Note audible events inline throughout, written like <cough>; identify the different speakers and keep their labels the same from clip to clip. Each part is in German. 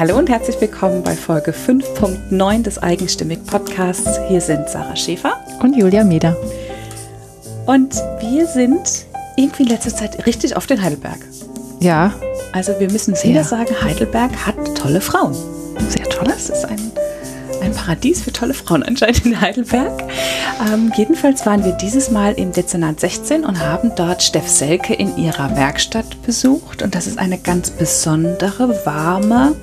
Speaker 1: Hallo und herzlich willkommen bei Folge 5.9 des Eigenstimmig Podcasts. Hier sind Sarah Schäfer
Speaker 2: und Julia Meder.
Speaker 1: Und wir sind irgendwie in letzter Zeit richtig auf den Heidelberg.
Speaker 2: Ja.
Speaker 1: Also wir müssen wieder sagen, Heidelberg hat tolle Frauen.
Speaker 2: Sehr toll.
Speaker 1: Das ist ein, ein Paradies für tolle Frauen anscheinend in Heidelberg. Ähm, jedenfalls waren wir dieses Mal im Dezernat 16 und haben dort Steff Selke in ihrer Werkstatt besucht. Und das ist eine ganz besondere, warme,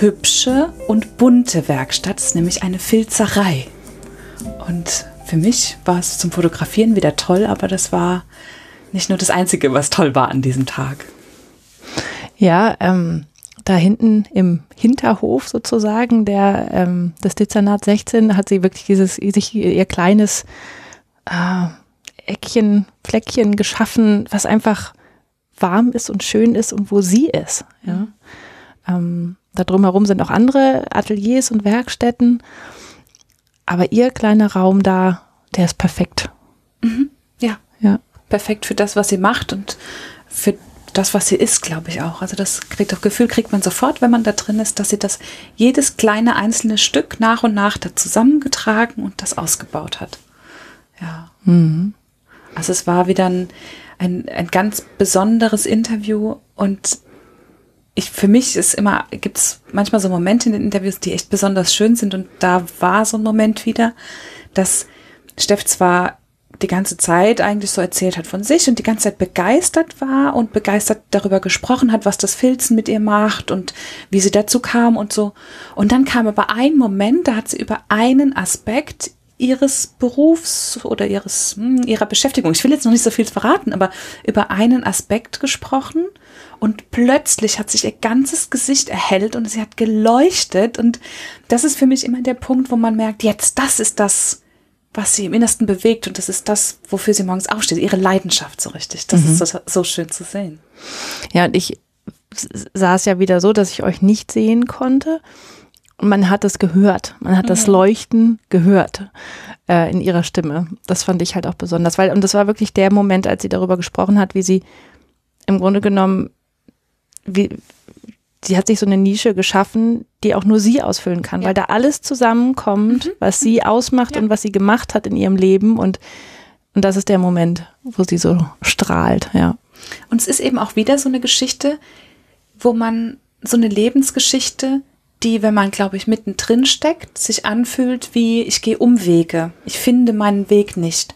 Speaker 1: hübsche und bunte Werkstatt. Ist nämlich eine Filzerei. Und für mich war es zum Fotografieren wieder toll, aber das war nicht nur das Einzige, was toll war an diesem Tag.
Speaker 2: Ja, ähm, da hinten im Hinterhof sozusagen der ähm, des Dezernat 16 hat sie wirklich dieses sich ihr kleines äh, Eckchen, Fleckchen geschaffen, was einfach warm ist und schön ist und wo sie ist. Ja. Ähm, da drumherum sind auch andere Ateliers und Werkstätten, aber ihr kleiner Raum da, der ist perfekt.
Speaker 1: Mhm. Ja, ja, perfekt für das, was sie macht und für das, was sie ist, glaube ich auch. Also das kriegt das Gefühl, kriegt man sofort, wenn man da drin ist, dass sie das jedes kleine einzelne Stück nach und nach da zusammengetragen und das ausgebaut hat. Ja. Mhm. Also es war wieder ein, ein, ein ganz besonderes Interview und ich, für mich ist immer, gibt es manchmal so Momente in den Interviews, die echt besonders schön sind und da war so ein Moment wieder, dass Steff zwar die ganze Zeit eigentlich so erzählt hat von sich und die ganze Zeit begeistert war und begeistert darüber gesprochen hat, was das Filzen mit ihr macht und wie sie dazu kam und so. Und dann kam aber ein Moment, da hat sie über einen Aspekt ihres Berufs oder ihres hm, ihrer Beschäftigung. Ich will jetzt noch nicht so viel verraten, aber über einen Aspekt gesprochen und plötzlich hat sich ihr ganzes Gesicht erhellt und sie hat geleuchtet und das ist für mich immer der Punkt, wo man merkt, jetzt das ist das was sie im Innersten bewegt und das ist das, wofür sie morgens aufsteht, ihre Leidenschaft so richtig. Das mhm. ist so, so, schön zu sehen.
Speaker 2: Ja, und ich sah es ja wieder so, dass ich euch nicht sehen konnte. Und man hat es gehört. Man hat mhm. das Leuchten gehört äh, in ihrer Stimme. Das fand ich halt auch besonders, weil, und das war wirklich der Moment, als sie darüber gesprochen hat, wie sie im Grunde genommen, wie, sie hat sich so eine Nische geschaffen, die auch nur sie ausfüllen kann, ja. weil da alles zusammenkommt, mhm. was sie ausmacht ja. und was sie gemacht hat in ihrem Leben und und das ist der Moment, wo sie so strahlt, ja.
Speaker 1: Und es ist eben auch wieder so eine Geschichte, wo man so eine Lebensgeschichte, die, wenn man, glaube ich, mittendrin steckt, sich anfühlt wie, ich gehe Umwege, ich finde meinen Weg nicht.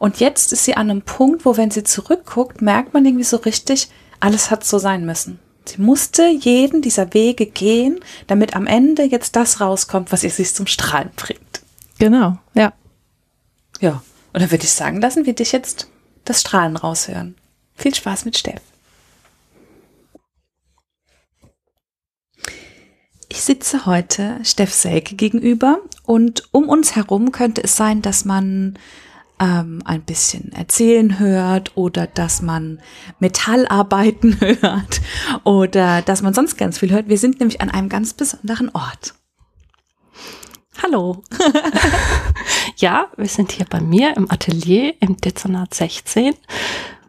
Speaker 1: Und jetzt ist sie an einem Punkt, wo, wenn sie zurückguckt, merkt man irgendwie so richtig, alles hat so sein müssen. Sie musste jeden dieser Wege gehen, damit am Ende jetzt das rauskommt, was ihr sich zum Strahlen bringt.
Speaker 2: Genau, ja.
Speaker 1: Ja, und dann würde ich sagen, lassen wir dich jetzt das Strahlen raushören. Viel Spaß mit Steff. Ich sitze heute Steff Selke gegenüber und um uns herum könnte es sein, dass man ähm, ein bisschen erzählen hört oder dass man Metallarbeiten <laughs> hört oder dass man sonst ganz viel hört. Wir sind nämlich an einem ganz besonderen Ort.
Speaker 2: Hallo. <laughs> ja, wir sind hier bei mir im Atelier im Dezernat 16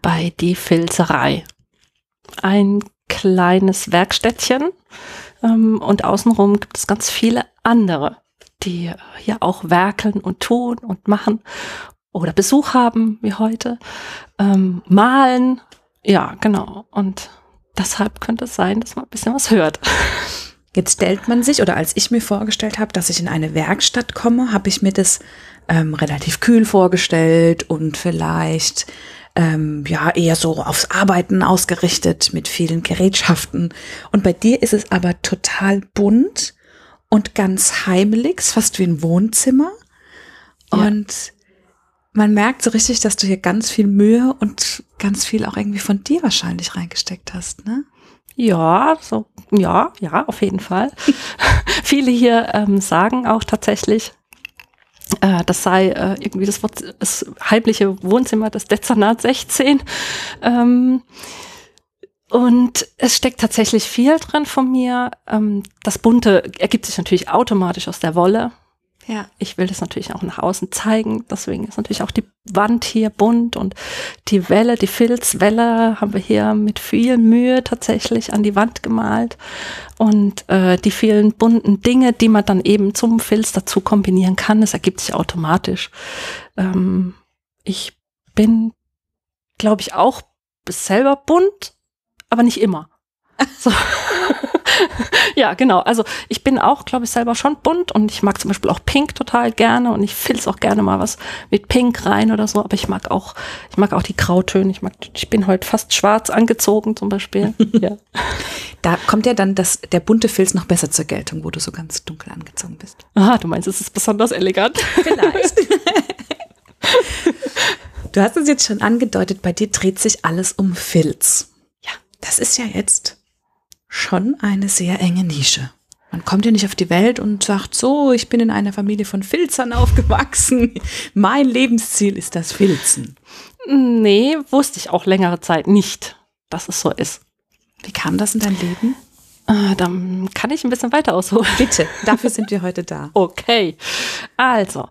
Speaker 2: bei Die Filzerei. Ein kleines Werkstättchen ähm, und außenrum gibt es ganz viele andere, die hier auch werkeln und tun und machen oder Besuch haben wie heute, ähm, malen. Ja, genau. Und deshalb könnte es sein, dass man ein bisschen was hört.
Speaker 1: Jetzt stellt man sich, oder als ich mir vorgestellt habe, dass ich in eine Werkstatt komme, habe ich mir das ähm, relativ kühl vorgestellt und vielleicht ähm, ja eher so aufs Arbeiten ausgerichtet mit vielen Gerätschaften. Und bei dir ist es aber total bunt und ganz heimelig, fast wie ein Wohnzimmer. Ja. Und man merkt so richtig, dass du hier ganz viel Mühe und ganz viel auch irgendwie von dir wahrscheinlich reingesteckt hast, ne?
Speaker 2: Ja, so, ja, ja, auf jeden Fall. <laughs> Viele hier ähm, sagen auch tatsächlich, äh, das sei äh, irgendwie das, das heimliche Wohnzimmer des Dezernat 16. Ähm, und es steckt tatsächlich viel drin von mir. Ähm, das Bunte ergibt sich natürlich automatisch aus der Wolle.
Speaker 3: Ja. Ich will das natürlich auch nach außen zeigen. Deswegen ist natürlich auch die Wand hier bunt und die Welle, die Filzwelle haben wir hier mit viel Mühe tatsächlich an die Wand gemalt. Und äh, die vielen bunten Dinge, die man dann eben zum Filz dazu kombinieren kann, das ergibt sich automatisch. Ähm, ich bin, glaube ich, auch selber bunt, aber nicht immer. So. <laughs> <laughs> ja, genau. Also ich bin auch, glaube ich, selber schon bunt und ich mag zum Beispiel auch Pink total gerne und ich filz auch gerne mal was mit Pink rein oder so. Aber ich mag auch, ich mag auch die Grautöne. Ich mag, ich bin heute fast schwarz angezogen zum Beispiel. <laughs> ja.
Speaker 1: Da kommt ja dann das, der bunte Filz noch besser zur Geltung, wo du so ganz dunkel angezogen bist.
Speaker 3: Ah, du meinst, es ist besonders elegant. Vielleicht. <laughs>
Speaker 1: du hast es jetzt schon angedeutet, bei dir dreht sich alles um Filz. Ja. Das ist ja jetzt schon eine sehr enge Nische. Man kommt ja nicht auf die Welt und sagt so, ich bin in einer Familie von Filzern <laughs> aufgewachsen. Mein Lebensziel ist das Filzen.
Speaker 3: Nee, wusste ich auch längere Zeit nicht, dass es so ist.
Speaker 1: Wie kam das in dein Leben?
Speaker 3: Äh, dann kann ich ein bisschen weiter ausholen.
Speaker 1: Bitte, dafür sind wir heute da. <laughs>
Speaker 3: Okay. Also,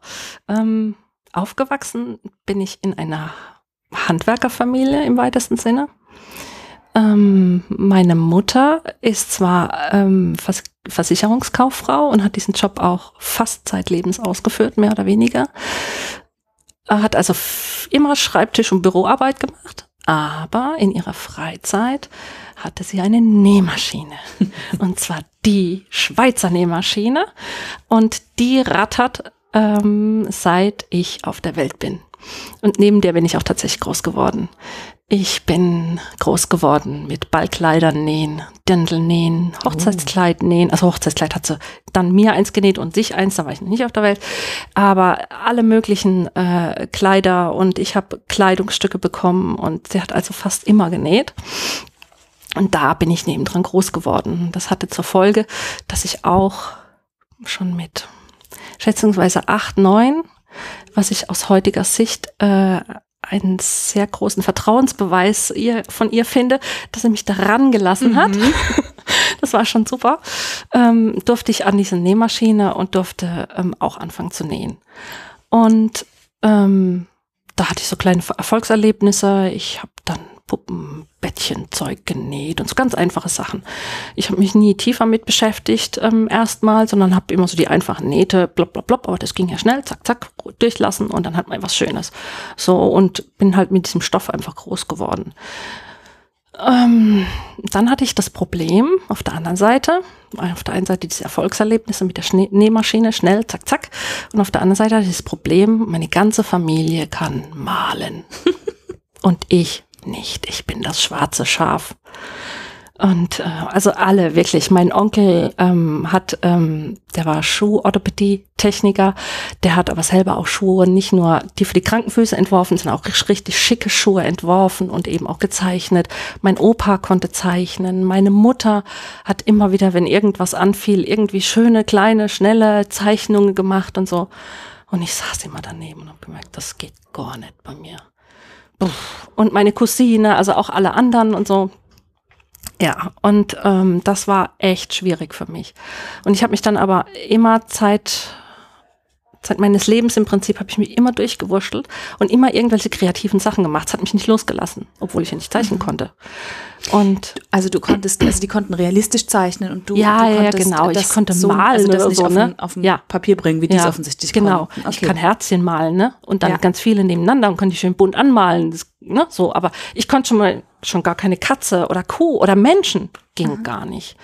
Speaker 3: ähm, aufgewachsen bin ich in einer Handwerkerfamilie im weitesten Sinne. Ähm, meine Mutter ist zwar ähm, Vers Versicherungskauffrau und hat diesen Job auch fast zeitlebens ausgeführt, mehr oder weniger. Er hat also immer Schreibtisch- und Büroarbeit gemacht, aber in ihrer Freizeit hatte sie eine Nähmaschine. <laughs> und zwar die Schweizer Nähmaschine. Und die rattert, ähm, seit ich auf der Welt bin. Und neben der bin ich auch tatsächlich groß geworden. Ich bin groß geworden mit Ballkleidern nähen, Dirndl nähen, Hochzeitskleid nähen. Also Hochzeitskleid hat sie dann mir eins genäht und sich eins, da war ich noch nicht auf der Welt. Aber alle möglichen äh, Kleider und ich habe Kleidungsstücke bekommen und sie hat also fast immer genäht. Und da bin ich nebendran groß geworden. Das hatte zur Folge, dass ich auch schon mit schätzungsweise acht, neun, was ich aus heutiger Sicht äh, einen sehr großen Vertrauensbeweis ihr, von ihr finde, dass sie mich daran gelassen mhm. hat. <laughs> Das war schon super. Ähm, durfte ich an diese Nähmaschine und durfte ähm, auch anfangen zu nähen. Und ähm, da hatte ich so kleine Erfolgserlebnisse. Ich habe dann Puppenbettchenzeug genäht und so ganz einfache Sachen. Ich habe mich nie tiefer mit beschäftigt ähm, erstmal, sondern habe immer so die einfachen Nähte, blop, blop, blop, aber das ging ja schnell, zack, zack, durchlassen und dann hat man was Schönes. So und bin halt mit diesem Stoff einfach groß geworden. Ähm, dann hatte ich das Problem auf der anderen Seite, auf der einen Seite diese Erfolgserlebnisse mit der Schnee Nähmaschine, schnell, zack, zack. Und auf der anderen Seite hatte ich das Problem, meine ganze Familie kann malen. <laughs> und ich nicht. Ich bin das schwarze Schaf. Und äh, also alle wirklich. Mein Onkel ähm, hat, ähm, der war Schuhorthopädie-Techniker, der hat aber selber auch Schuhe, nicht nur die für die Krankenfüße entworfen, sondern auch richtig schicke Schuhe entworfen und eben auch gezeichnet. Mein Opa konnte zeichnen. Meine Mutter hat immer wieder, wenn irgendwas anfiel, irgendwie schöne, kleine, schnelle Zeichnungen gemacht und so. Und ich saß immer daneben und habe gemerkt, das geht gar nicht bei mir und meine Cousine, also auch alle anderen und so. Ja, und ähm, das war echt schwierig für mich. Und ich habe mich dann aber immer Zeit Zeit meines Lebens im Prinzip habe ich mich immer durchgewurschtelt und immer irgendwelche kreativen Sachen gemacht. Es hat mich nicht losgelassen, obwohl ich ja nicht zeichnen mhm. konnte. Und
Speaker 1: also du konntest, also die konnten realistisch zeichnen und du,
Speaker 3: ja,
Speaker 1: du
Speaker 3: konntest ja, genau. Ich konnte so, malen also das nicht so,
Speaker 1: auf,
Speaker 3: ne?
Speaker 1: auf ja. Papier bringen, wie ja. die offensichtlich
Speaker 3: Genau. Okay. Ich kann Herzchen malen, ne? Und dann ja. ganz viele nebeneinander und konnte ich schön bunt anmalen, das, ne? So, aber ich konnte schon mal schon gar keine Katze oder Kuh oder Menschen ging mhm. gar nicht.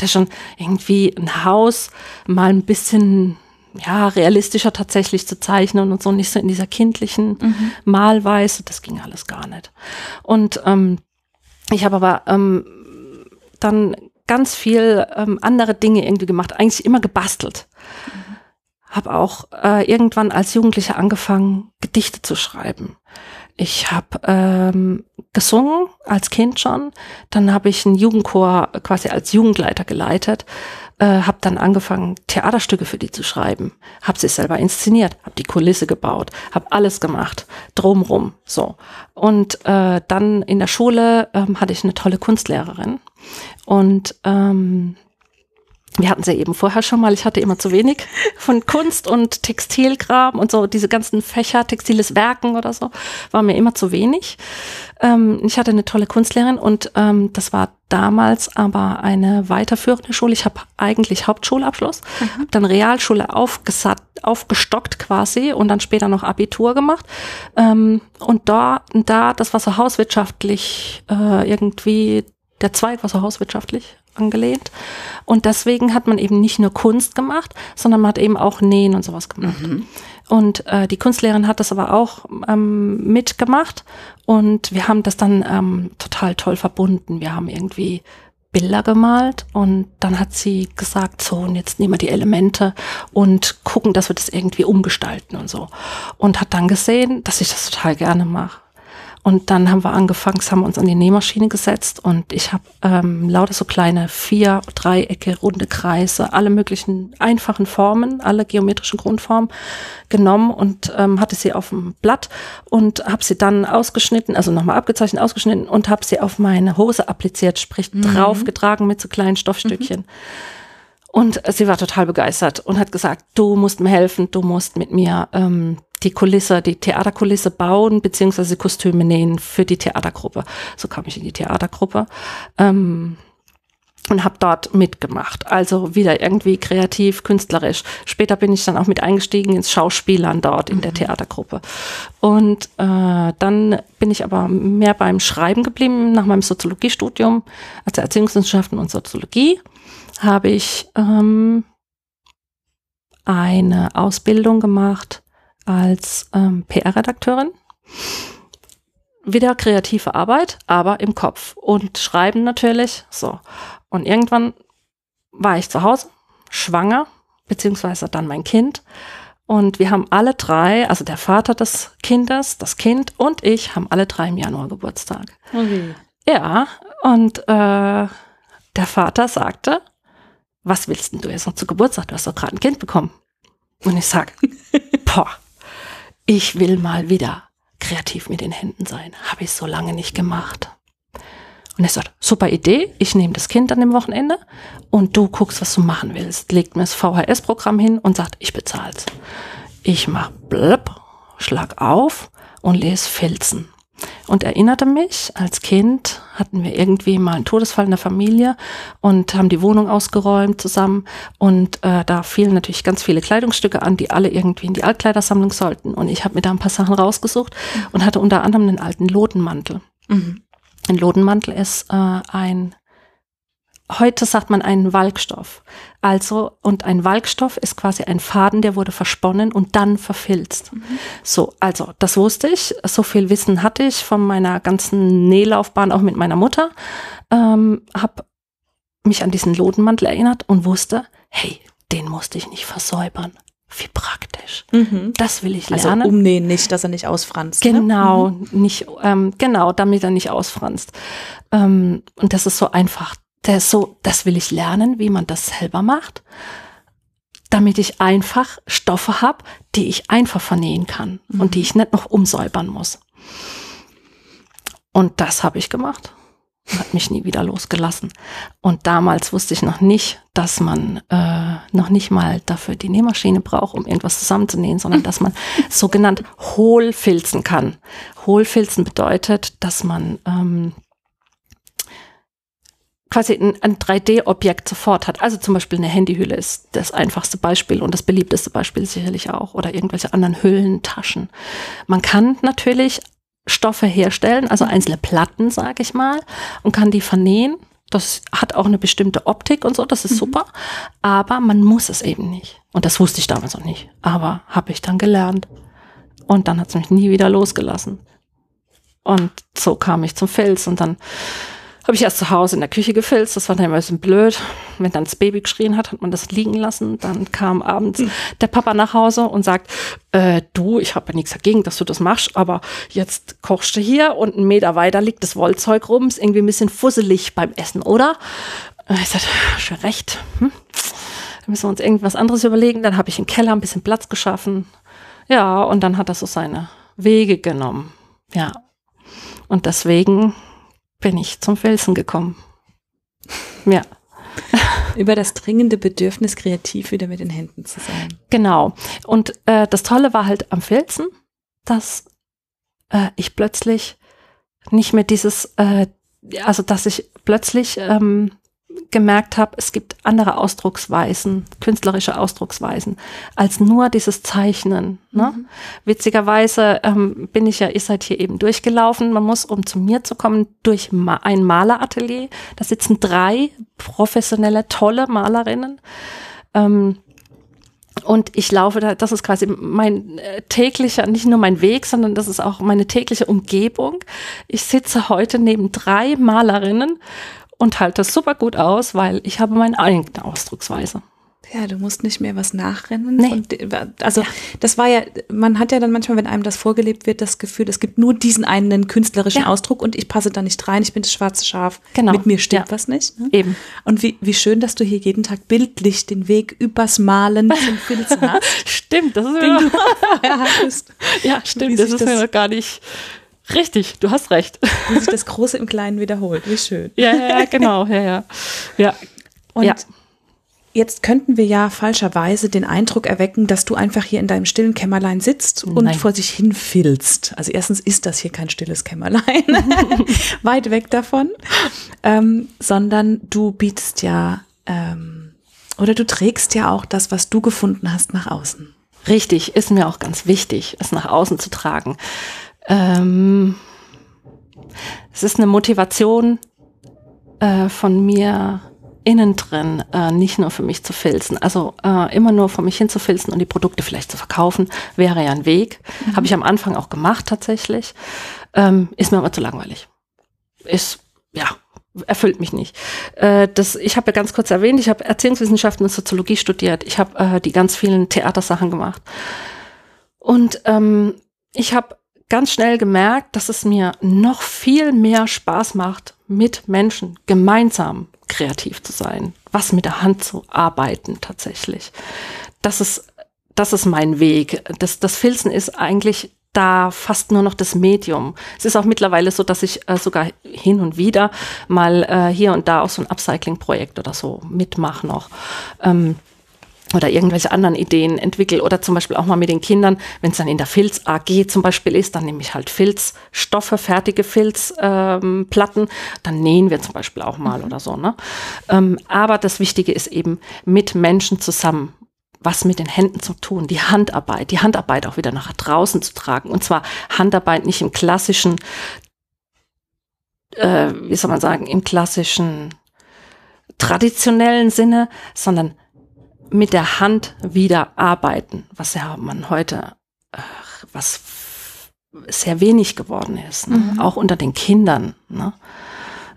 Speaker 3: Ist schon irgendwie ein Haus mal ein bisschen ja, realistischer tatsächlich zu zeichnen und so nicht so in dieser kindlichen mhm. Malweise. Das ging alles gar nicht. Und ähm, ich habe aber ähm, dann ganz viel ähm, andere Dinge irgendwie gemacht, eigentlich immer gebastelt. Mhm. Habe auch äh, irgendwann als Jugendliche angefangen, Gedichte zu schreiben. Ich habe ähm, gesungen als Kind schon, dann habe ich einen Jugendchor quasi als Jugendleiter geleitet äh, habe dann angefangen, Theaterstücke für die zu schreiben, habe sie selber inszeniert, habe die Kulisse gebaut, habe alles gemacht, drumrum, so. Und äh, dann in der Schule ähm, hatte ich eine tolle Kunstlehrerin und ähm, wir hatten sie eben vorher schon mal, ich hatte immer zu wenig von Kunst und Textilkram und so, diese ganzen Fächer, textiles Werken oder so, war mir immer zu wenig. Ähm, ich hatte eine tolle Kunstlehrerin und ähm, das war damals aber eine weiterführende Schule. Ich habe eigentlich Hauptschulabschluss, mhm. habe dann Realschule aufgesatt, aufgestockt quasi und dann später noch Abitur gemacht. Ähm, und da, da, das war so hauswirtschaftlich äh, irgendwie, der Zweig war so hauswirtschaftlich angelehnt. Und deswegen hat man eben nicht nur Kunst gemacht, sondern man hat eben auch Nähen und sowas gemacht. Mhm. Und äh, die Kunstlehrerin hat das aber auch ähm, mitgemacht und wir haben das dann ähm, total toll verbunden. Wir haben irgendwie Bilder gemalt und dann hat sie gesagt, so und jetzt nehmen wir die Elemente und gucken, dass wir das irgendwie umgestalten und so. Und hat dann gesehen, dass ich das total gerne mache. Und dann haben wir angefangen, haben uns an die Nähmaschine gesetzt und ich habe ähm, lauter so kleine vier Dreiecke, runde Kreise, alle möglichen einfachen Formen, alle geometrischen Grundformen genommen und ähm, hatte sie auf dem Blatt und habe sie dann ausgeschnitten, also nochmal abgezeichnet, ausgeschnitten und habe sie auf meine Hose appliziert, sprich mhm. draufgetragen mit so kleinen Stoffstückchen. Mhm. Und sie war total begeistert und hat gesagt, du musst mir helfen, du musst mit mir ähm, die Kulisse, die Theaterkulisse bauen, beziehungsweise Kostüme nähen für die Theatergruppe. So kam ich in die Theatergruppe. Ähm, und habe dort mitgemacht. Also wieder irgendwie kreativ, künstlerisch. Später bin ich dann auch mit eingestiegen ins Schauspielern dort in der mhm. Theatergruppe. Und äh, dann bin ich aber mehr beim Schreiben geblieben nach meinem Soziologiestudium, also Erziehungswissenschaften und Soziologie, habe ich ähm, eine Ausbildung gemacht als ähm, PR-Redakteurin. Wieder kreative Arbeit, aber im Kopf. Und schreiben natürlich. So. Und irgendwann war ich zu Hause, schwanger, beziehungsweise dann mein Kind. Und wir haben alle drei, also der Vater des Kindes, das Kind und ich, haben alle drei im Januar Geburtstag. Okay. Ja, und äh, der Vater sagte, was willst denn du jetzt noch zu Geburtstag? Du hast doch gerade ein Kind bekommen. Und ich sag, <laughs> boah, ich will mal wieder kreativ mit den Händen sein. Habe ich so lange nicht gemacht. Und er sagt, super Idee, ich nehme das Kind an dem Wochenende und du guckst, was du machen willst. Legt mir das VHS-Programm hin und sagt, ich bezahl's. Ich mach blöpp, schlag auf und lese Filzen und erinnerte mich, als Kind hatten wir irgendwie mal einen Todesfall in der Familie und haben die Wohnung ausgeräumt zusammen und äh, da fielen natürlich ganz viele Kleidungsstücke an, die alle irgendwie in die Altkleidersammlung sollten und ich habe mir da ein paar Sachen rausgesucht und hatte unter anderem einen alten Lodenmantel. Mhm. Ein Lodenmantel ist äh, ein Heute sagt man einen Walkstoff. Also, und ein Walkstoff ist quasi ein Faden, der wurde versponnen und dann verfilzt. Mhm. So, also, das wusste ich. So viel Wissen hatte ich von meiner ganzen Nählaufbahn, auch mit meiner Mutter. Ähm, hab mich an diesen Lodenmantel erinnert und wusste, hey, den musste ich nicht versäubern. Wie praktisch. Mhm. Das will ich also lernen.
Speaker 1: Also umnähen nicht, dass er nicht ausfranst.
Speaker 3: Ne? Genau, ne? mhm. nicht, ähm, genau, damit er nicht ausfranst. Ähm, und das ist so einfach der ist so, das will ich lernen, wie man das selber macht, damit ich einfach Stoffe habe, die ich einfach vernähen kann mhm. und die ich nicht noch umsäubern muss. Und das habe ich gemacht hat mich nie wieder losgelassen. Und damals wusste ich noch nicht, dass man äh, noch nicht mal dafür die Nähmaschine braucht, um irgendwas zusammenzunähen, sondern dass man <laughs> sogenannt hohlfilzen kann. Hohlfilzen bedeutet, dass man ähm, quasi ein, ein 3D-Objekt sofort hat. Also zum Beispiel eine Handyhülle ist das einfachste Beispiel und das beliebteste Beispiel sicherlich auch oder irgendwelche anderen Hüllen, Taschen. Man kann natürlich Stoffe herstellen, also einzelne Platten, sage ich mal, und kann die vernähen. Das hat auch eine bestimmte Optik und so, das ist mhm. super. Aber man muss es eben nicht. Und das wusste ich damals noch nicht. Aber habe ich dann gelernt. Und dann hat es mich nie wieder losgelassen. Und so kam ich zum Fels und dann habe ich erst zu Hause in der Küche gefilzt. Das war dann immer ein bisschen blöd. Wenn dann das Baby geschrien hat, hat man das liegen lassen. Dann kam abends mhm. der Papa nach Hause und sagt, äh, du, ich habe ja nichts dagegen, dass du das machst, aber jetzt kochst du hier und einen Meter weiter liegt das Wollzeug rum. Ist irgendwie ein bisschen fusselig beim Essen, oder? Ich sagte, schon recht. Hm? Da müssen wir uns irgendwas anderes überlegen. Dann habe ich im Keller ein bisschen Platz geschaffen. Ja, und dann hat er so seine Wege genommen. Ja. Und deswegen bin ich zum Felsen gekommen. Ja. <laughs>
Speaker 1: Über das dringende Bedürfnis, kreativ wieder mit den Händen zu sein.
Speaker 3: Genau. Und äh, das Tolle war halt am Filzen, dass äh, ich plötzlich nicht mehr dieses, äh, also dass ich plötzlich ähm, gemerkt habe, es gibt andere Ausdrucksweisen, künstlerische Ausdrucksweisen, als nur dieses Zeichnen. Ne? Mhm. Witzigerweise ähm, bin ich ja, ihr seid hier eben durchgelaufen. Man muss, um zu mir zu kommen, durch ma ein Maleratelier. Da sitzen drei professionelle, tolle Malerinnen. Ähm, und ich laufe da, das ist quasi mein äh, täglicher, nicht nur mein Weg, sondern das ist auch meine tägliche Umgebung. Ich sitze heute neben drei Malerinnen und halte das super gut aus, weil ich habe meine eigene Ausdrucksweise.
Speaker 1: Ja, du musst nicht mehr was nachrennen. Nee. Und, also ja. das war ja, man hat ja dann manchmal, wenn einem das vorgelebt wird, das Gefühl, es gibt nur diesen einen künstlerischen ja. Ausdruck und ich passe da nicht rein, ich bin das schwarze Schaf. Genau. Mit mir stimmt ja. was nicht. Ne?
Speaker 3: Eben.
Speaker 1: Und wie, wie schön, dass du hier jeden Tag bildlich den Weg übers Malen zum Filzen hast. <laughs>
Speaker 3: stimmt, das ist mir noch, <laughs> Ja, stimmt, das ist das mir noch gar nicht Richtig, du hast recht.
Speaker 1: Wie sich das Große im Kleinen wiederholt. Wie schön.
Speaker 3: Ja, ja, genau. Ja, ja. ja.
Speaker 1: Und
Speaker 3: ja.
Speaker 1: jetzt könnten wir ja falscherweise den Eindruck erwecken, dass du einfach hier in deinem stillen Kämmerlein sitzt und Nein. vor sich hin filzt. Also erstens ist das hier kein stilles Kämmerlein, <laughs> weit weg davon, ähm, sondern du bietest ja ähm, oder du trägst ja auch das, was du gefunden hast, nach außen.
Speaker 3: Richtig, ist mir auch ganz wichtig, es nach außen zu tragen. Ähm, es ist eine Motivation äh, von mir innen drin, äh, nicht nur für mich zu filzen. Also äh, immer nur vor mich hin zu filzen und die Produkte vielleicht zu verkaufen, wäre ja ein Weg. Mhm. Habe ich am Anfang auch gemacht tatsächlich. Ähm, ist mir aber zu langweilig. Ist, ja, erfüllt mich nicht. Äh, das, ich habe ja ganz kurz erwähnt, ich habe Erziehungswissenschaften und Soziologie studiert. Ich habe äh, die ganz vielen Theatersachen gemacht. Und ähm, ich habe ganz schnell gemerkt, dass es mir noch viel mehr Spaß macht, mit Menschen gemeinsam kreativ zu sein, was mit der Hand zu arbeiten tatsächlich. Das ist, das ist mein Weg. Das, das Filzen ist eigentlich da fast nur noch das Medium. Es ist auch mittlerweile so, dass ich äh, sogar hin und wieder mal äh, hier und da auch so ein Upcycling-Projekt oder so mitmache noch. Ähm, oder irgendwelche anderen Ideen entwickle oder zum Beispiel auch mal mit den Kindern, wenn es dann in der Filz AG zum Beispiel ist, dann nehme ich halt Filzstoffe, fertige Filzplatten, ähm, dann nähen wir zum Beispiel auch mal mhm. oder so. Ne? Ähm, aber das Wichtige ist eben mit Menschen zusammen was mit den Händen zu tun, die Handarbeit, die Handarbeit auch wieder nach draußen zu tragen. Und zwar Handarbeit nicht im klassischen, äh, wie soll man sagen, im klassischen traditionellen Sinne, sondern mit der Hand wieder arbeiten, was ja man heute, äh, was sehr wenig geworden ist, ne? mhm. auch unter den Kindern, ne?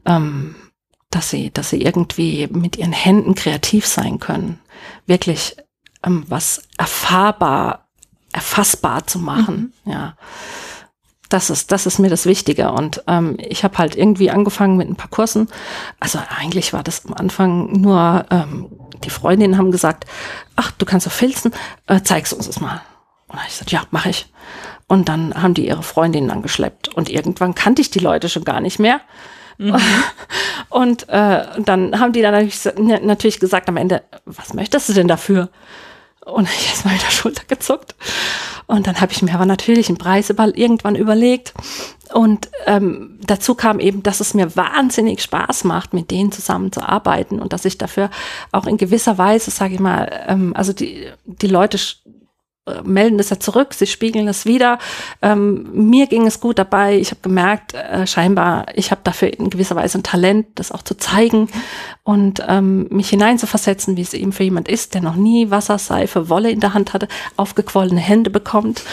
Speaker 3: ähm, dass sie, dass sie irgendwie mit ihren Händen kreativ sein können, wirklich ähm, was erfahrbar, erfassbar zu machen, mhm. ja das ist, das ist mir das Wichtige. Und ähm, ich habe halt irgendwie angefangen mit ein paar Kursen. Also eigentlich war das am Anfang nur, ähm, die Freundinnen haben gesagt, ach, du kannst doch filzen, äh, zeigst uns das mal. Und ich gesagt, ja, mache ich. Und dann haben die ihre Freundinnen angeschleppt. Und irgendwann kannte ich die Leute schon gar nicht mehr. Mhm. <laughs> Und äh, dann haben die dann natürlich, natürlich gesagt am Ende, was möchtest du denn dafür? Und <laughs> ich erst mal mit der Schulter gezuckt. Und dann habe ich mir aber natürlich einen Preis über, irgendwann überlegt. Und ähm, dazu kam eben, dass es mir wahnsinnig Spaß macht, mit denen zusammenzuarbeiten und dass ich dafür auch in gewisser Weise, sage ich mal, ähm, also die, die Leute melden das ja zurück, sie spiegeln es wieder. Ähm, mir ging es gut dabei. Ich habe gemerkt, äh, scheinbar, ich habe dafür in gewisser Weise ein Talent, das auch zu zeigen und ähm, mich hineinzuversetzen, wie es eben für jemand ist, der noch nie Wasser, Seife, Wolle in der Hand hatte, aufgequollene Hände bekommt.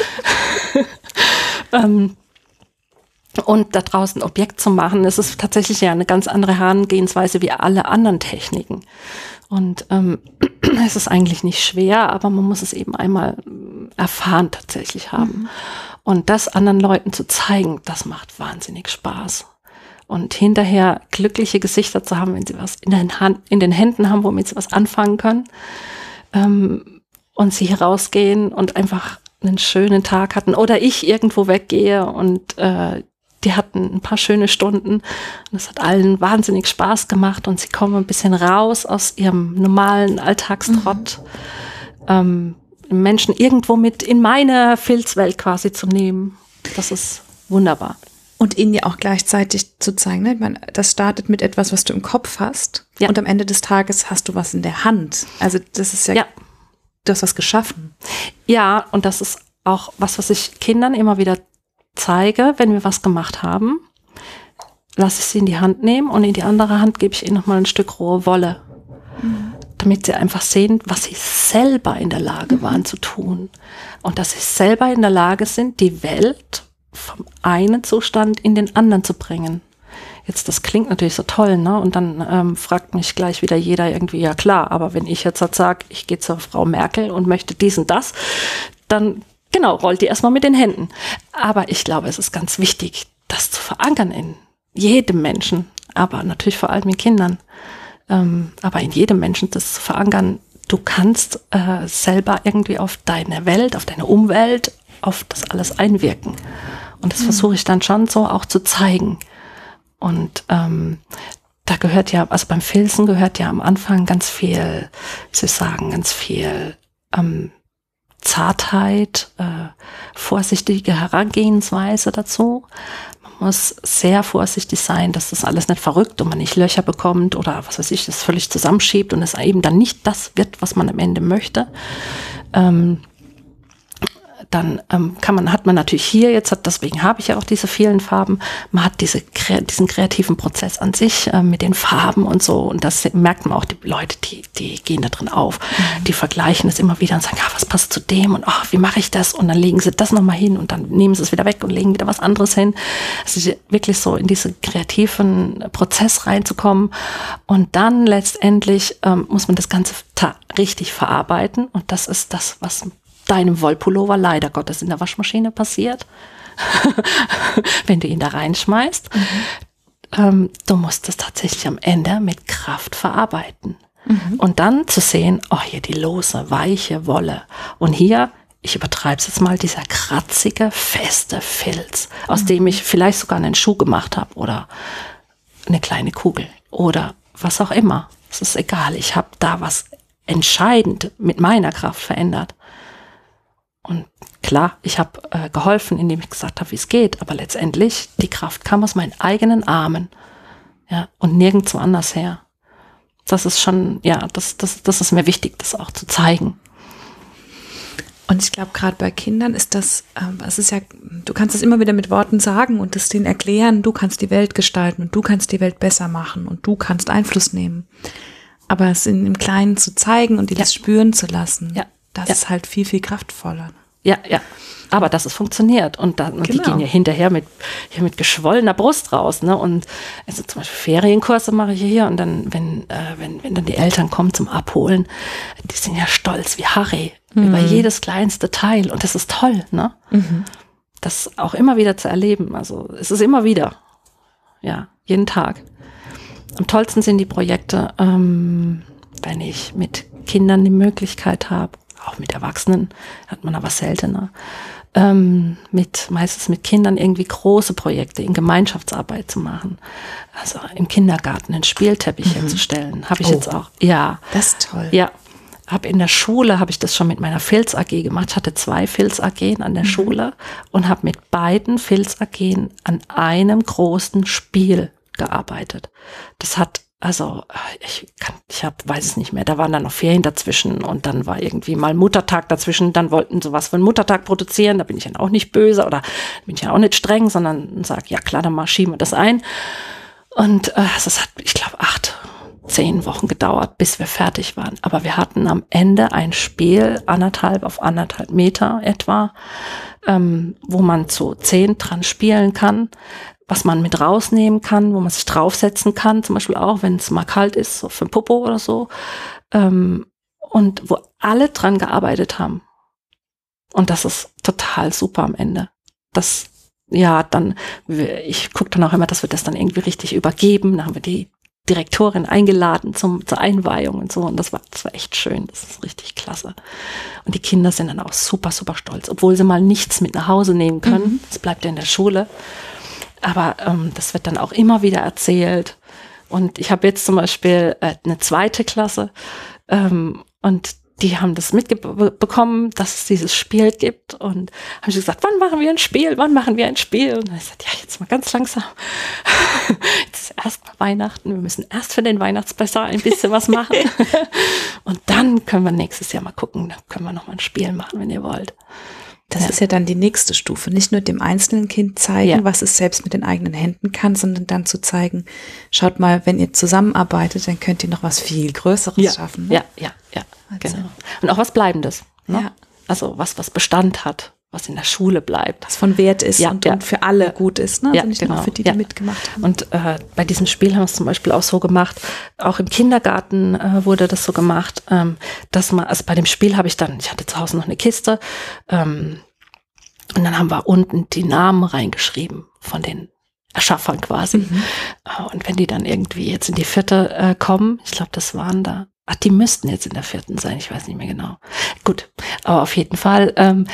Speaker 3: <laughs> ähm, und da draußen Objekt zu machen, das ist tatsächlich ja eine ganz andere Herangehensweise wie alle anderen Techniken. Und ähm, <clears throat> es ist eigentlich nicht schwer, aber man muss es eben einmal erfahren tatsächlich haben. Mhm. Und das anderen Leuten zu zeigen, das macht wahnsinnig Spaß. Und hinterher glückliche Gesichter zu haben, wenn sie was in den, Hand, in den Händen haben, womit sie was anfangen können. Ähm, und sie hier rausgehen und einfach einen schönen Tag hatten. Oder ich irgendwo weggehe und äh, die hatten ein paar schöne Stunden und es hat allen wahnsinnig Spaß gemacht und sie kommen ein bisschen raus aus ihrem normalen Alltagstrott. Mhm. Ähm, Menschen irgendwo mit in meine Filzwelt quasi zu nehmen. Das ist wunderbar.
Speaker 1: Und ihnen ja auch gleichzeitig zu zeigen, ne? ich meine, das startet mit etwas, was du im Kopf hast. Ja. Und am Ende des Tages hast du was in der Hand. Also das ist ja, ja. du hast was geschaffen.
Speaker 3: Ja, und das ist auch was, was ich Kindern immer wieder zeige, wenn wir was gemacht haben. Lasse ich sie in die Hand nehmen und in die andere Hand gebe ich ihnen nochmal ein Stück rohe Wolle. Mhm. Damit sie einfach sehen, was sie selber in der Lage waren zu tun. Und dass sie selber in der Lage sind, die Welt vom einen Zustand in den anderen zu bringen. Jetzt, das klingt natürlich so toll, ne? Und dann ähm, fragt mich gleich wieder jeder irgendwie, ja klar, aber wenn ich jetzt halt sage, ich gehe zur Frau Merkel und möchte dies und das, dann genau, rollt die erstmal mit den Händen. Aber ich glaube, es ist ganz wichtig, das zu verankern in jedem Menschen, aber natürlich vor allem in Kindern. Ähm, aber in jedem Menschen das zu verankern, du kannst äh, selber irgendwie auf deine Welt, auf deine Umwelt, auf das alles einwirken. Und das mhm. versuche ich dann schon so auch zu zeigen. Und ähm, da gehört ja, also beim Filzen gehört ja am Anfang ganz viel, wie soll ich sagen, ganz viel ähm, Zartheit, äh, vorsichtige Herangehensweise dazu. Muss sehr vorsichtig sein, dass das alles nicht verrückt und man nicht Löcher bekommt oder was weiß ich, das völlig zusammenschiebt und es eben dann nicht das wird, was man am Ende möchte. Ähm, dann ähm, kann man, hat man natürlich hier jetzt, hat, deswegen habe ich ja auch diese vielen Farben, man hat diese, diesen kreativen Prozess an sich äh, mit den Farben und so. Und das merkt man auch, die Leute, die, die gehen da drin auf, mhm. die vergleichen es immer wieder und sagen, ah, was passt zu dem? Und ach, wie mache ich das? Und dann legen sie das nochmal hin und dann nehmen sie es wieder weg und legen wieder was anderes hin. Also wirklich so in diesen kreativen Prozess reinzukommen. Und dann letztendlich ähm, muss man das Ganze richtig verarbeiten. Und das ist das, was deinem Wollpullover leider Gottes in der Waschmaschine passiert, <laughs> wenn du ihn da reinschmeißt. Mhm. Ähm, du musst es tatsächlich am Ende mit Kraft verarbeiten. Mhm. Und dann zu sehen, oh, hier die lose, weiche Wolle. Und hier, ich übertreibe es jetzt mal, dieser kratzige, feste Filz, aus mhm. dem ich vielleicht sogar einen Schuh gemacht habe oder eine kleine Kugel oder was auch immer. Es ist egal, ich habe da was entscheidend mit meiner Kraft verändert. Und klar, ich habe äh, geholfen, indem ich gesagt habe, wie es geht, aber letztendlich, die Kraft kam aus meinen eigenen Armen. Ja, und nirgendwo anders her. Das ist schon, ja, das, das, das ist mir wichtig, das auch zu zeigen.
Speaker 1: Und ich glaube, gerade bei Kindern ist das, ähm, es ist ja, du kannst es immer wieder mit Worten sagen und es denen erklären, du kannst die Welt gestalten und du kannst die Welt besser machen und du kannst Einfluss nehmen. Aber es in, im Kleinen zu zeigen und die ja. das spüren zu lassen, ja. Das ja. ist halt viel, viel kraftvoller.
Speaker 3: Ja, ja. Aber dass es funktioniert. Und, dann, und genau. die gehen ja hinterher mit, hier mit geschwollener Brust raus. Ne? Und also zum Beispiel Ferienkurse mache ich hier. Und dann, wenn, äh, wenn, wenn dann die Eltern kommen zum Abholen, die sind ja stolz wie Harry mhm. über jedes kleinste Teil. Und das ist toll, ne? Mhm. Das auch immer wieder zu erleben. Also es ist immer wieder. Ja, jeden Tag. Am tollsten sind die Projekte, ähm, wenn ich mit Kindern die Möglichkeit habe, auch mit Erwachsenen hat man aber seltener, ähm, mit meistens mit Kindern irgendwie große Projekte in Gemeinschaftsarbeit zu machen. Also im Kindergarten einen Spielteppich mhm. herzustellen, habe ich oh. jetzt auch. Ja,
Speaker 1: das ist toll.
Speaker 3: Ja, habe in der Schule habe ich das schon mit meiner Filz AG gemacht. Ich hatte zwei Filz AG an der mhm. Schule und habe mit beiden Filz AG an einem großen Spiel gearbeitet. Das hat also ich kann, ich hab, weiß es nicht mehr. Da waren dann noch Ferien dazwischen und dann war irgendwie mal Muttertag dazwischen. Dann wollten sie was für einen Muttertag produzieren. Da bin ich dann auch nicht böse oder bin ich ja auch nicht streng, sondern sag ja klar, dann mal schieben wir das ein. Und äh, hat, ich glaube, acht, zehn Wochen gedauert, bis wir fertig waren. Aber wir hatten am Ende ein Spiel, anderthalb auf anderthalb Meter etwa, ähm, wo man zu zehn dran spielen kann was man mit rausnehmen kann, wo man sich draufsetzen kann, zum Beispiel auch, wenn es mal kalt ist, so für ein Popo oder so. Ähm, und wo alle dran gearbeitet haben. Und das ist total super am Ende. Das, ja, dann, ich gucke dann auch immer, dass wir das dann irgendwie richtig übergeben. Dann haben wir die Direktorin eingeladen zum, zur Einweihung und so. Und das war, das war echt schön. Das ist richtig klasse. Und die Kinder sind dann auch super, super stolz, obwohl sie mal nichts mit nach Hause nehmen können. Es mhm. bleibt ja in der Schule aber ähm, das wird dann auch immer wieder erzählt. Und ich habe jetzt zum Beispiel äh, eine zweite Klasse ähm, und die haben das mitbekommen, dass es dieses Spiel gibt und haben gesagt, wann machen wir ein Spiel, wann machen wir ein Spiel? Und dann habe ich gesagt, ja, jetzt mal ganz langsam. <laughs> jetzt ist erst mal Weihnachten, wir müssen erst für den Weihnachtsbesser ein bisschen was machen. <laughs> und dann können wir nächstes Jahr mal gucken, dann können wir noch mal ein Spiel machen, wenn ihr wollt.
Speaker 1: Das ja. ist ja dann die nächste Stufe. Nicht nur dem einzelnen Kind zeigen, ja. was es selbst mit den eigenen Händen kann, sondern dann zu zeigen, schaut mal, wenn ihr zusammenarbeitet, dann könnt ihr noch was viel Größeres
Speaker 3: ja.
Speaker 1: schaffen. Ne?
Speaker 3: Ja, ja, ja, also. genau. Und auch was Bleibendes. Ne? Ja. Also was, was Bestand hat, was in der Schule bleibt.
Speaker 1: Was von Wert ist und, und, für alle gut ist, ne?
Speaker 3: Also ja, nicht genau. nur für die, die mitgemacht haben. Und äh, bei diesem Spiel haben wir es zum Beispiel auch so gemacht, auch im Kindergarten äh, wurde das so gemacht, ähm, dass man, also bei dem Spiel habe ich dann, ich hatte zu Hause noch eine Kiste, ähm, und dann haben wir unten die Namen reingeschrieben von den Erschaffern quasi. Mhm. Äh, und wenn die dann irgendwie jetzt in die vierte äh, kommen, ich glaube, das waren da, ach, die müssten jetzt in der vierten sein, ich weiß nicht mehr genau. Gut, aber auf jeden Fall, ähm,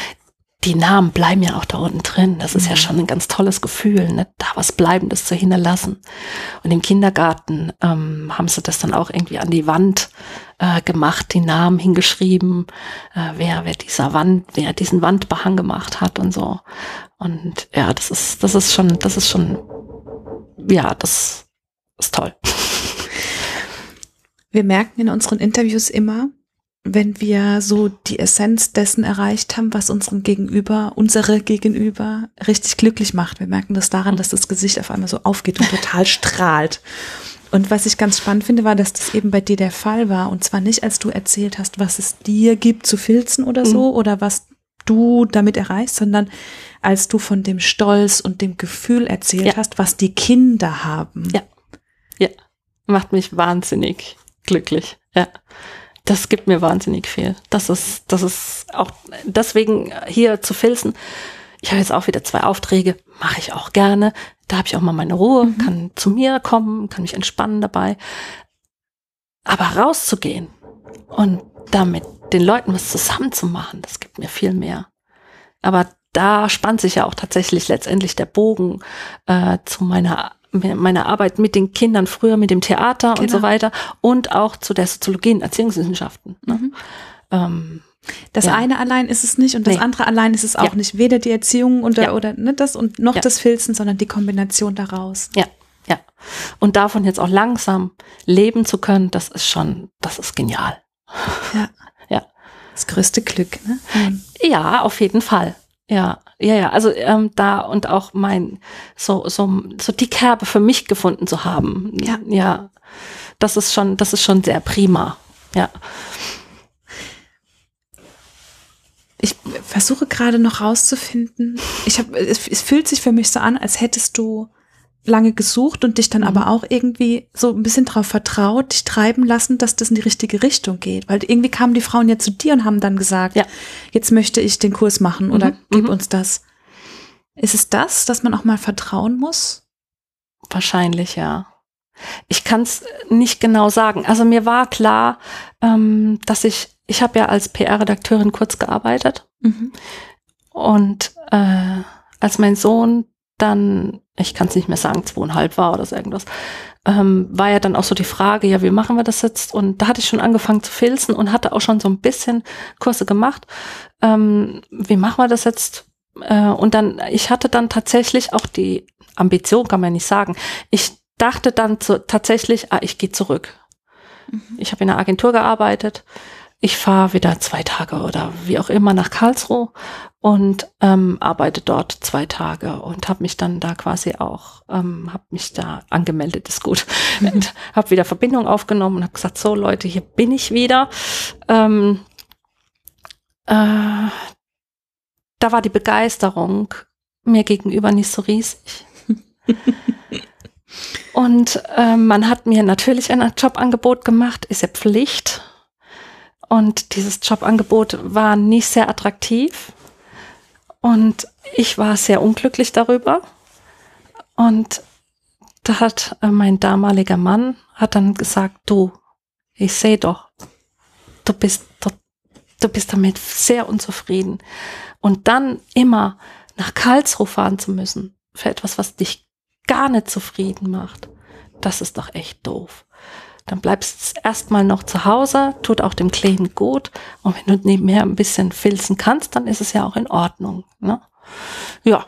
Speaker 3: die Namen bleiben ja auch da unten drin. Das ist mhm. ja schon ein ganz tolles Gefühl, ne? da was Bleibendes zu hinterlassen. Und im Kindergarten ähm, haben sie das dann auch irgendwie an die Wand äh, gemacht, die Namen hingeschrieben, äh, wer, wer dieser Wand, wer diesen Wandbehang gemacht hat und so. Und ja, das ist, das ist schon, das ist schon, ja, das ist toll.
Speaker 1: Wir merken in unseren Interviews immer, wenn wir so die Essenz dessen erreicht haben, was unseren Gegenüber, unsere Gegenüber richtig glücklich macht. Wir merken das daran, dass das Gesicht auf einmal so aufgeht und total strahlt. Und was ich ganz spannend finde, war, dass das eben bei dir der Fall war. Und zwar nicht, als du erzählt hast, was es dir gibt zu filzen oder so mhm. oder was du damit erreichst, sondern als du von dem Stolz und dem Gefühl erzählt ja. hast, was die Kinder haben.
Speaker 3: Ja. Ja. Macht mich wahnsinnig glücklich. Ja das gibt mir wahnsinnig viel. Das ist, das ist auch deswegen hier zu filzen. Ich habe jetzt auch wieder zwei Aufträge, mache ich auch gerne. Da habe ich auch mal meine Ruhe, mhm. kann zu mir kommen, kann mich entspannen dabei. Aber rauszugehen und damit den Leuten was zusammen zu machen, das gibt mir viel mehr. Aber da spannt sich ja auch tatsächlich letztendlich der Bogen äh, zu meiner meiner Arbeit mit den Kindern früher, mit dem Theater genau. und so genau. weiter und auch zu der Soziologie und Erziehungswissenschaften. Ne? Mhm.
Speaker 1: Ähm, das ja. eine allein ist es nicht und das nee. andere allein ist es auch ja. nicht. Weder die Erziehung oder, ja. oder ne, das und noch das Filzen, sondern die Kombination daraus.
Speaker 3: Ja, ja. Und davon jetzt auch langsam leben zu können, das ist schon, das ist genial.
Speaker 1: Ja. <laughs> Ja. Das größte Glück, ne?
Speaker 3: Mhm. Ja, auf jeden Fall. Ja, ja, ja. Also ähm, da und auch mein so so so die Kerbe für mich gefunden zu haben. Ja, ja. Das ist schon, das ist schon sehr prima. Ja.
Speaker 1: Ich versuche gerade noch rauszufinden. Ich habe, es, es fühlt sich für mich so an, als hättest du lange gesucht und dich dann mhm. aber auch irgendwie so ein bisschen darauf vertraut, dich treiben lassen, dass das in die richtige Richtung geht. Weil irgendwie kamen die Frauen ja zu dir und haben dann gesagt, ja. jetzt möchte ich den Kurs machen oder mhm. gib mhm. uns das. Ist es das, dass man auch mal vertrauen muss?
Speaker 3: Wahrscheinlich, ja. Ich kann es nicht genau sagen. Also mir war klar, ähm, dass ich, ich habe ja als PR-Redakteurin kurz gearbeitet. Mhm. Und äh, als mein Sohn dann, ich kann es nicht mehr sagen, zweieinhalb war oder so irgendwas, ähm, war ja dann auch so die Frage, ja, wie machen wir das jetzt? Und da hatte ich schon angefangen zu filzen und hatte auch schon so ein bisschen Kurse gemacht. Ähm, wie machen wir das jetzt? Äh, und dann, ich hatte dann tatsächlich auch die Ambition, kann man nicht sagen. Ich dachte dann zu, tatsächlich, ah, ich gehe zurück. Mhm. Ich habe in einer Agentur gearbeitet ich fahre wieder zwei Tage oder wie auch immer nach Karlsruhe und ähm, arbeite dort zwei Tage und habe mich dann da quasi auch, ähm, habe mich da angemeldet, ist gut, mhm. <laughs> habe wieder Verbindung aufgenommen und habe gesagt, so Leute, hier bin ich wieder. Ähm, äh, da war die Begeisterung mir gegenüber nicht so riesig. <laughs> und äh, man hat mir natürlich ein Jobangebot gemacht, ist ja Pflicht und dieses Jobangebot war nicht sehr attraktiv. Und ich war sehr unglücklich darüber. Und da hat äh, mein damaliger Mann hat dann gesagt, du, ich sehe doch, du bist, du, du bist damit sehr unzufrieden. Und dann immer nach Karlsruhe fahren zu müssen für etwas, was dich gar nicht zufrieden macht, das ist doch echt doof. Dann bleibst du erstmal noch zu Hause, tut auch dem Kleinen gut. Und wenn du nebenher ein bisschen filzen kannst, dann ist es ja auch in Ordnung. Ne? Ja.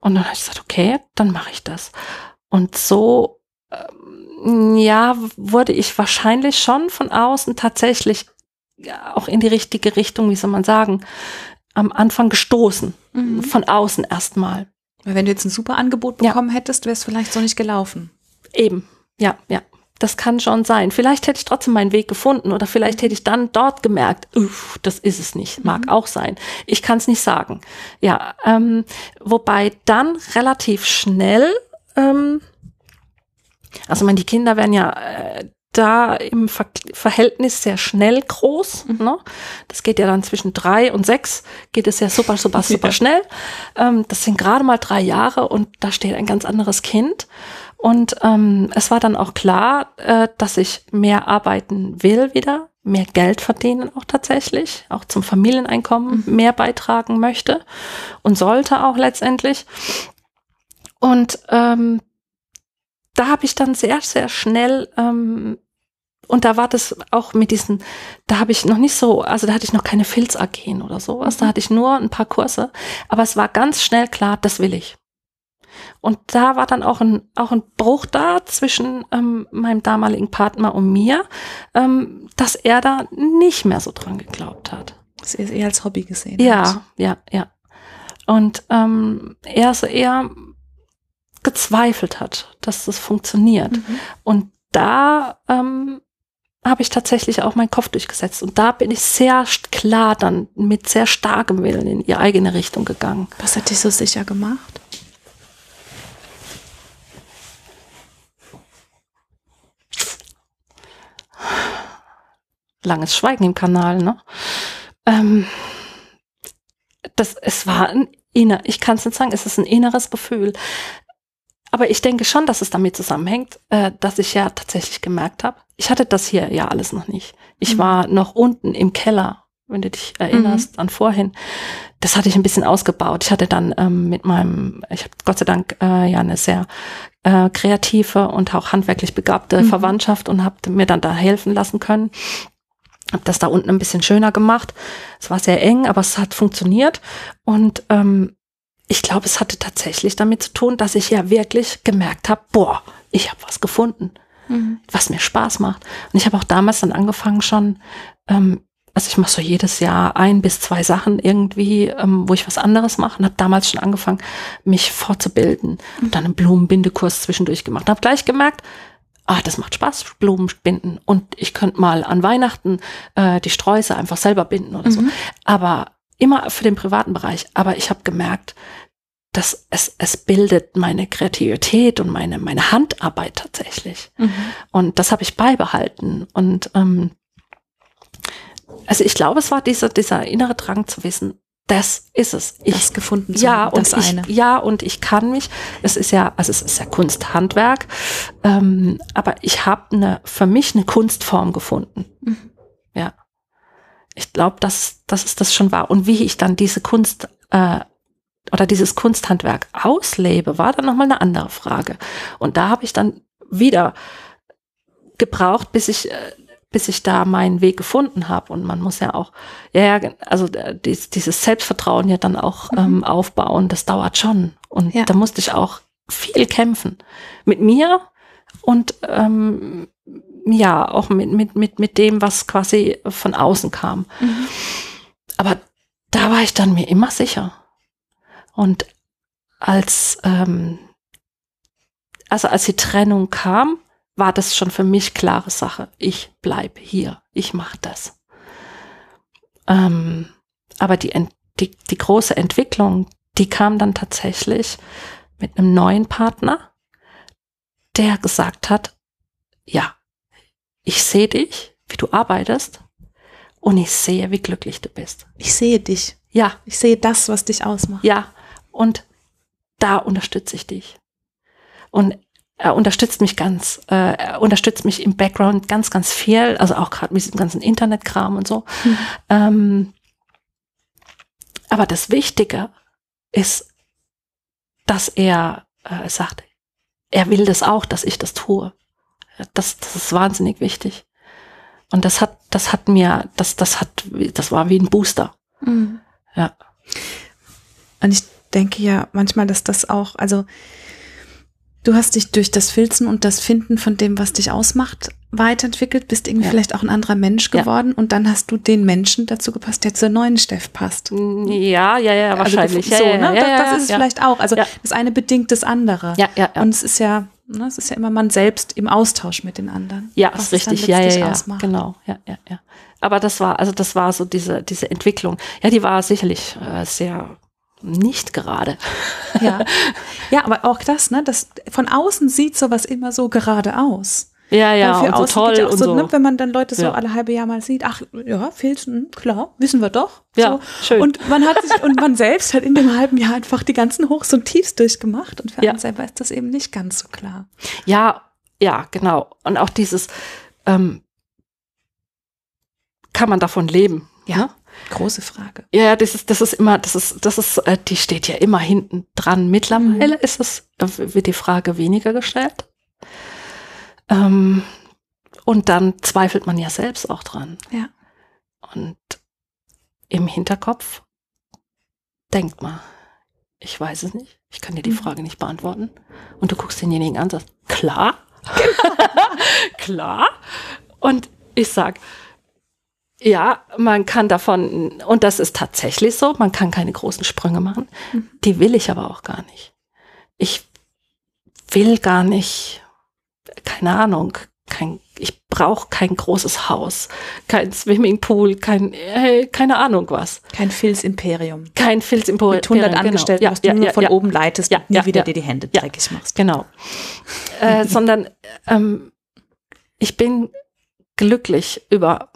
Speaker 3: Und dann habe ich gesagt, okay, dann mache ich das. Und so, ähm, ja, wurde ich wahrscheinlich schon von außen tatsächlich auch in die richtige Richtung, wie soll man sagen, am Anfang gestoßen. Mhm. Von außen erstmal.
Speaker 1: Wenn du jetzt ein super Angebot bekommen ja. hättest, wäre es vielleicht so nicht gelaufen.
Speaker 3: Eben, ja, ja. Das kann schon sein. Vielleicht hätte ich trotzdem meinen Weg gefunden oder vielleicht hätte ich dann dort gemerkt, uff, das ist es nicht. Mag mhm. auch sein. Ich kann es nicht sagen. Ja, ähm, wobei dann relativ schnell, ähm, also meine, die Kinder werden ja äh, da im Ver Verhältnis sehr schnell groß. Mhm. Ne? Das geht ja dann zwischen drei und sechs, geht es ja super, super, <laughs> super ja. schnell. Ähm, das sind gerade mal drei Jahre und da steht ein ganz anderes Kind. Und ähm, es war dann auch klar, äh, dass ich mehr arbeiten will wieder, mehr Geld verdienen auch tatsächlich, auch zum Familieneinkommen mhm. mehr beitragen möchte und sollte auch letztendlich. Und ähm, da habe ich dann sehr, sehr schnell ähm, und da war das auch mit diesen, da habe ich noch nicht so, also da hatte ich noch keine Filz-AG oder sowas, mhm. da hatte ich nur ein paar Kurse, aber es war ganz schnell klar, das will ich. Und da war dann auch ein, auch ein Bruch da zwischen ähm, meinem damaligen Partner und mir, ähm, dass er da nicht mehr so dran geglaubt hat.
Speaker 1: Das ist eher als Hobby gesehen.
Speaker 3: Ja, hat. ja, ja. Und ähm, er so eher gezweifelt hat, dass das funktioniert. Mhm. Und da ähm, habe ich tatsächlich auch meinen Kopf durchgesetzt. Und da bin ich sehr klar dann mit sehr starkem Willen in die eigene Richtung gegangen.
Speaker 1: Was hat dich so sicher gemacht?
Speaker 3: Langes Schweigen im Kanal, ne? Ähm, das, es war ein inner, ich kann es nicht sagen, es ist ein inneres Gefühl. Aber ich denke schon, dass es damit zusammenhängt, äh, dass ich ja tatsächlich gemerkt habe, ich hatte das hier ja alles noch nicht. Ich mhm. war noch unten im Keller, wenn du dich erinnerst mhm. an vorhin. Das hatte ich ein bisschen ausgebaut. Ich hatte dann ähm, mit meinem, ich habe Gott sei Dank äh, ja eine sehr äh, kreative und auch handwerklich begabte mhm. Verwandtschaft und habe mir dann da helfen lassen können. Habe das da unten ein bisschen schöner gemacht. Es war sehr eng, aber es hat funktioniert. Und ähm, ich glaube, es hatte tatsächlich damit zu tun, dass ich ja wirklich gemerkt habe, boah, ich habe was gefunden, mhm. was mir Spaß macht. Und ich habe auch damals dann angefangen schon, ähm, also ich mache so jedes Jahr ein bis zwei Sachen irgendwie, ähm, wo ich was anderes mache und habe damals schon angefangen, mich fortzubilden. Mhm. Und dann einen Blumenbindekurs zwischendurch gemacht. Habe gleich gemerkt, ah, das macht Spaß, Blumen binden. Und ich könnte mal an Weihnachten äh, die Sträuße einfach selber binden oder mhm. so. Aber immer für den privaten Bereich. Aber ich habe gemerkt, dass es, es bildet meine Kreativität und meine, meine Handarbeit tatsächlich. Mhm. Und das habe ich beibehalten. Und ähm, also ich glaube, es war dieser, dieser innere Drang zu wissen, das ist es.
Speaker 1: Ich, das gefunden
Speaker 3: zu ja, und ich, eine. Ja, und ich kann mich, es ist ja, also es ist ja Kunsthandwerk, ähm, aber ich habe eine, für mich eine Kunstform gefunden. Mhm. Ja. Ich glaube, dass, dass es das schon war. Und wie ich dann diese Kunst äh, oder dieses Kunsthandwerk auslebe, war dann nochmal eine andere Frage. Und da habe ich dann wieder gebraucht, bis ich, äh, bis ich da meinen Weg gefunden habe. Und man muss ja auch, ja, also äh, dieses Selbstvertrauen ja dann auch mhm. ähm, aufbauen, das dauert schon. Und ja. da musste ich auch viel kämpfen. Mit mir und ähm, ja, auch mit, mit, mit, mit dem, was quasi von außen kam. Mhm. Aber da war ich dann mir immer sicher. Und als, ähm, also als die Trennung kam, war das schon für mich klare Sache. Ich bleib hier, ich mache das. Ähm, aber die, die, die große Entwicklung, die kam dann tatsächlich mit einem neuen Partner, der gesagt hat, ja, ich sehe dich, wie du arbeitest und ich sehe, wie glücklich du bist.
Speaker 1: Ich sehe dich.
Speaker 3: Ja.
Speaker 1: Ich sehe das, was dich ausmacht.
Speaker 3: Ja. Und da unterstütze ich dich. Und er unterstützt mich ganz, äh, er unterstützt mich im Background ganz, ganz viel, also auch gerade mit diesem ganzen Internetkram und so. Mhm. Ähm, aber das Wichtige ist, dass er äh, sagt, er will das auch, dass ich das tue. Das, das ist wahnsinnig wichtig. Und das hat, das hat mir, das, das hat, das war wie ein Booster. Mhm. Ja.
Speaker 1: Und ich denke ja manchmal, dass das auch, also du hast dich durch das Filzen und das Finden von dem, was dich ausmacht, weiterentwickelt, bist irgendwie ja. vielleicht auch ein anderer Mensch geworden ja. und dann hast du den Menschen dazu gepasst, der zur neuen Steff passt.
Speaker 3: Ja, ja, ja, also wahrscheinlich.
Speaker 1: Also, so,
Speaker 3: ja,
Speaker 1: ne? das, das, ist es vielleicht auch. Also das eine bedingt das andere. Ja, ja, Und es ist ja, ne, es ist ja immer man selbst im Austausch mit den anderen.
Speaker 3: Ja, ist richtig. Ja, ja, ja. Ausmacht. Genau. Ja, ja, ja. Aber das war, also das war so diese, diese Entwicklung. Ja, die war sicherlich äh, sehr nicht gerade.
Speaker 1: Ja. ja, aber auch das, ne, das von außen sieht sowas immer so gerade aus.
Speaker 3: Ja, ja, und so toll ja und so,
Speaker 1: ne, wenn man dann Leute so ja. alle halbe Jahr mal sieht, ach ja, Filzen, klar, wissen wir doch.
Speaker 3: Ja,
Speaker 1: so. schön. Und man hat sich und man selbst hat in dem halben Jahr einfach die ganzen Hochs und Tiefs durchgemacht und für ja. einen selber ist das eben nicht ganz so klar.
Speaker 3: Ja, ja, genau. Und auch dieses ähm, kann man davon leben?
Speaker 1: Ja. Ne? Große Frage.
Speaker 3: Ja, das ist, das ist immer, das ist, das ist, äh, die steht ja immer hinten dran. Mittlerweile mhm. ist es, äh, wird die Frage weniger gestellt. Ähm, und dann zweifelt man ja selbst auch dran.
Speaker 1: Ja.
Speaker 3: Und im Hinterkopf denkt man, ich weiß es nicht, ich kann dir die mhm. Frage nicht beantworten. Und du guckst denjenigen an und sagst, klar, <laughs> <laughs> klar. Und ich sag, ja, man kann davon, und das ist tatsächlich so, man kann keine großen Sprünge machen. Mhm. Die will ich aber auch gar nicht. Ich will gar nicht keine Ahnung, kein, ich brauche kein großes Haus, kein Swimmingpool, kein, äh, keine Ahnung was.
Speaker 1: Kein Filzimperium.
Speaker 3: Kein Filzimperium.
Speaker 1: Mit 100 genau. Angestellten, genau. was ja, du nur ja, von ja. oben leitest und nie wieder dir die Hände dreckig machst.
Speaker 3: Genau. äh, <laughs> sondern ähm, ich bin glücklich über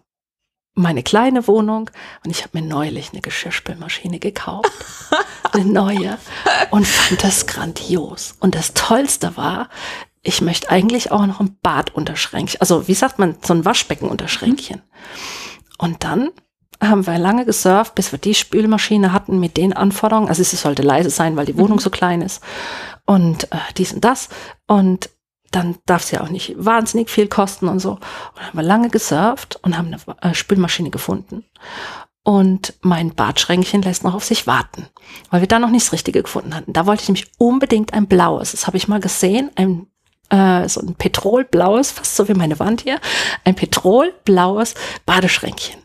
Speaker 3: meine kleine Wohnung und ich habe mir neulich eine Geschirrspülmaschine gekauft, <laughs> eine neue und fand das grandios. Und das Tollste war, ich möchte eigentlich auch noch ein Badunterschränkchen, also wie sagt man, so ein Waschbeckenunterschränkchen. Und dann haben wir lange gesurft, bis wir die Spülmaschine hatten mit den Anforderungen. Also sie sollte leise sein, weil die Wohnung mhm. so klein ist. Und äh, dies und das. Und dann darf sie auch nicht wahnsinnig viel kosten und so. Und dann haben wir lange gesurft und haben eine äh, Spülmaschine gefunden. Und mein Badschränkchen lässt noch auf sich warten, weil wir da noch nicht das Richtige gefunden hatten. Da wollte ich nämlich unbedingt ein blaues. Das habe ich mal gesehen, ein äh, so ein petrolblaues, fast so wie meine Wand hier, ein petrolblaues Badeschränkchen.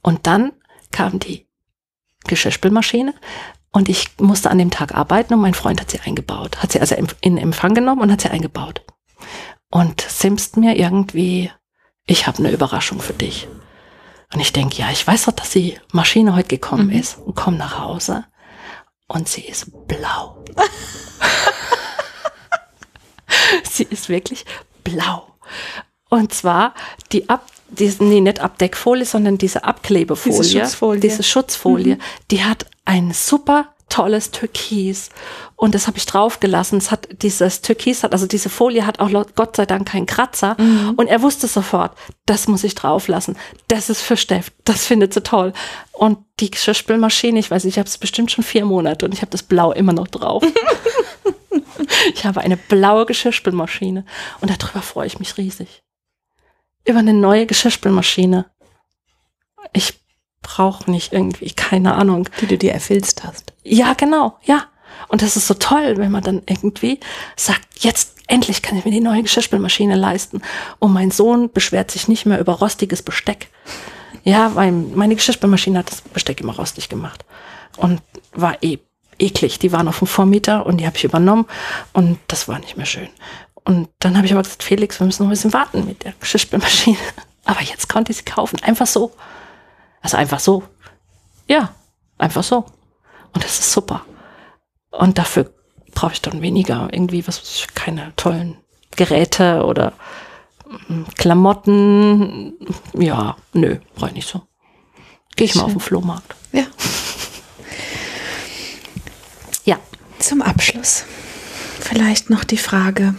Speaker 3: Und dann kam die Geschirrspülmaschine und ich musste an dem Tag arbeiten und mein Freund hat sie eingebaut. Hat sie also in Empfang genommen und hat sie eingebaut. Und simst mir irgendwie, ich habe eine Überraschung für dich. Und ich denke, ja, ich weiß doch, dass die Maschine heute gekommen mhm. ist und komme nach Hause und sie ist blau. <laughs> Sie ist wirklich blau. Und zwar die Ab, diese, nee, nicht Abdeckfolie, sondern diese Abklebefolie. Diese Schutzfolie. Diese Schutzfolie, mhm. die hat ein super tolles Türkis. Und das habe ich draufgelassen. Es hat dieses Türkis hat, also diese Folie hat auch Gott sei Dank keinen Kratzer. Mhm. Und er wusste sofort, das muss ich drauflassen. Das ist für Steff. Das findet sie toll. Und die Geschirrspülmaschine, ich weiß nicht, ich habe es bestimmt schon vier Monate und ich habe das Blau immer noch drauf. <laughs> Ich habe eine blaue Geschirrspülmaschine und darüber freue ich mich riesig. Über eine neue Geschirrspülmaschine. Ich brauche nicht irgendwie, keine Ahnung.
Speaker 1: Die du dir erfilzt hast.
Speaker 3: Ja, genau, ja. Und das ist so toll, wenn man dann irgendwie sagt, jetzt endlich kann ich mir die neue Geschirrspülmaschine leisten. Und mein Sohn beschwert sich nicht mehr über rostiges Besteck. Ja, weil meine Geschirrspülmaschine hat das Besteck immer rostig gemacht. Und war eh eklig. Die waren auf dem Vormieter und die habe ich übernommen und das war nicht mehr schön. Und dann habe ich aber gesagt, Felix, wir müssen noch ein bisschen warten mit der Geschirrspülmaschine. <laughs> Aber jetzt konnte ich sie kaufen. Einfach so. Also einfach so. Ja, einfach so. Und das ist super. Und dafür brauche ich dann weniger irgendwie was, keine tollen Geräte oder mm, Klamotten. Ja, nö, brauche ich nicht so. Gehe ich mal auf den Flohmarkt. <laughs>
Speaker 1: Ja. Zum Abschluss vielleicht noch die Frage.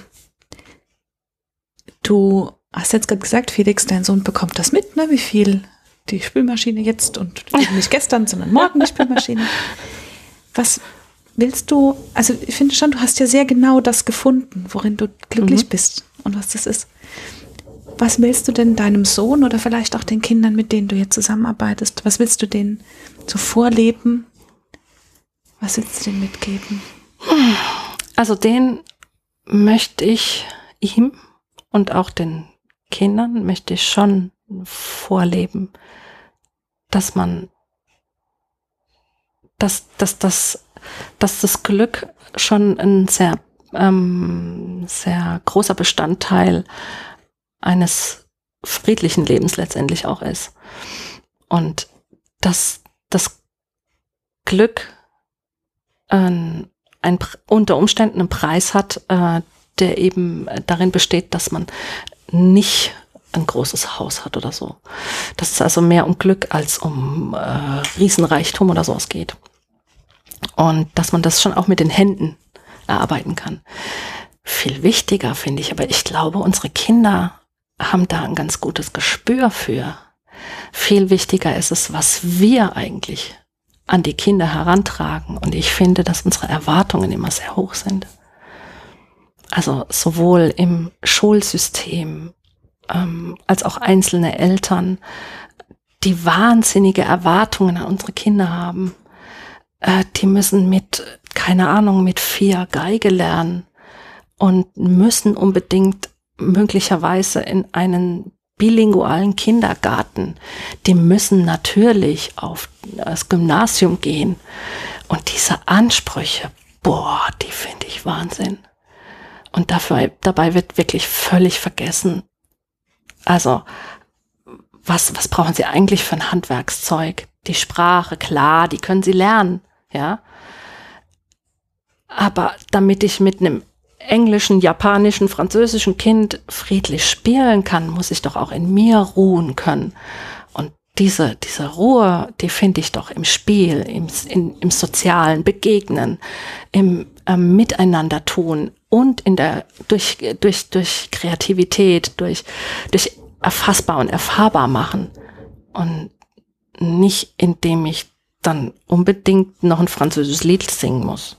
Speaker 1: Du hast jetzt gerade gesagt, Felix, dein Sohn bekommt das mit, ne? wie viel die Spülmaschine jetzt und <laughs> nicht gestern, sondern morgen die Spülmaschine. Was, willst du, also ich finde schon, du hast ja sehr genau das gefunden, worin du glücklich mhm. bist und was das ist. Was willst du denn deinem Sohn oder vielleicht auch den Kindern, mit denen du hier zusammenarbeitest, was willst du denen so vorleben? Was willst du denen mitgeben?
Speaker 3: Also den möchte ich ihm und auch den Kindern möchte ich schon vorleben, dass man, dass, dass, dass, dass das Glück schon ein sehr, ähm, sehr großer Bestandteil eines friedlichen Lebens letztendlich auch ist. Und dass das Glück äh, ein, unter Umständen einen Preis hat, äh, der eben darin besteht, dass man nicht ein großes Haus hat oder so. Dass es also mehr um Glück als um äh, Riesenreichtum oder sowas geht. Und dass man das schon auch mit den Händen erarbeiten kann. Viel wichtiger finde ich, aber ich glaube, unsere Kinder haben da ein ganz gutes Gespür für. Viel wichtiger ist es, was wir eigentlich an die Kinder herantragen. Und ich finde, dass unsere Erwartungen immer sehr hoch sind. Also sowohl im Schulsystem ähm, als auch einzelne Eltern, die wahnsinnige Erwartungen an unsere Kinder haben. Äh, die müssen mit, keine Ahnung, mit vier Geige lernen und müssen unbedingt möglicherweise in einen bilingualen Kindergarten. Die müssen natürlich auf das Gymnasium gehen. Und diese Ansprüche, boah, die finde ich Wahnsinn. Und dafür, dabei wird wirklich völlig vergessen. Also, was, was brauchen Sie eigentlich für ein Handwerkszeug? Die Sprache, klar, die können Sie lernen, ja. Aber damit ich mit einem englischen, japanischen, französischen Kind friedlich spielen kann, muss ich doch auch in mir ruhen können. Und diese, diese Ruhe, die finde ich doch im Spiel, im, in, im sozialen Begegnen, im äh, Miteinander tun und in der, durch, durch, durch Kreativität, durch, durch erfassbar und erfahrbar machen. Und nicht indem ich dann unbedingt noch ein französisches Lied singen muss.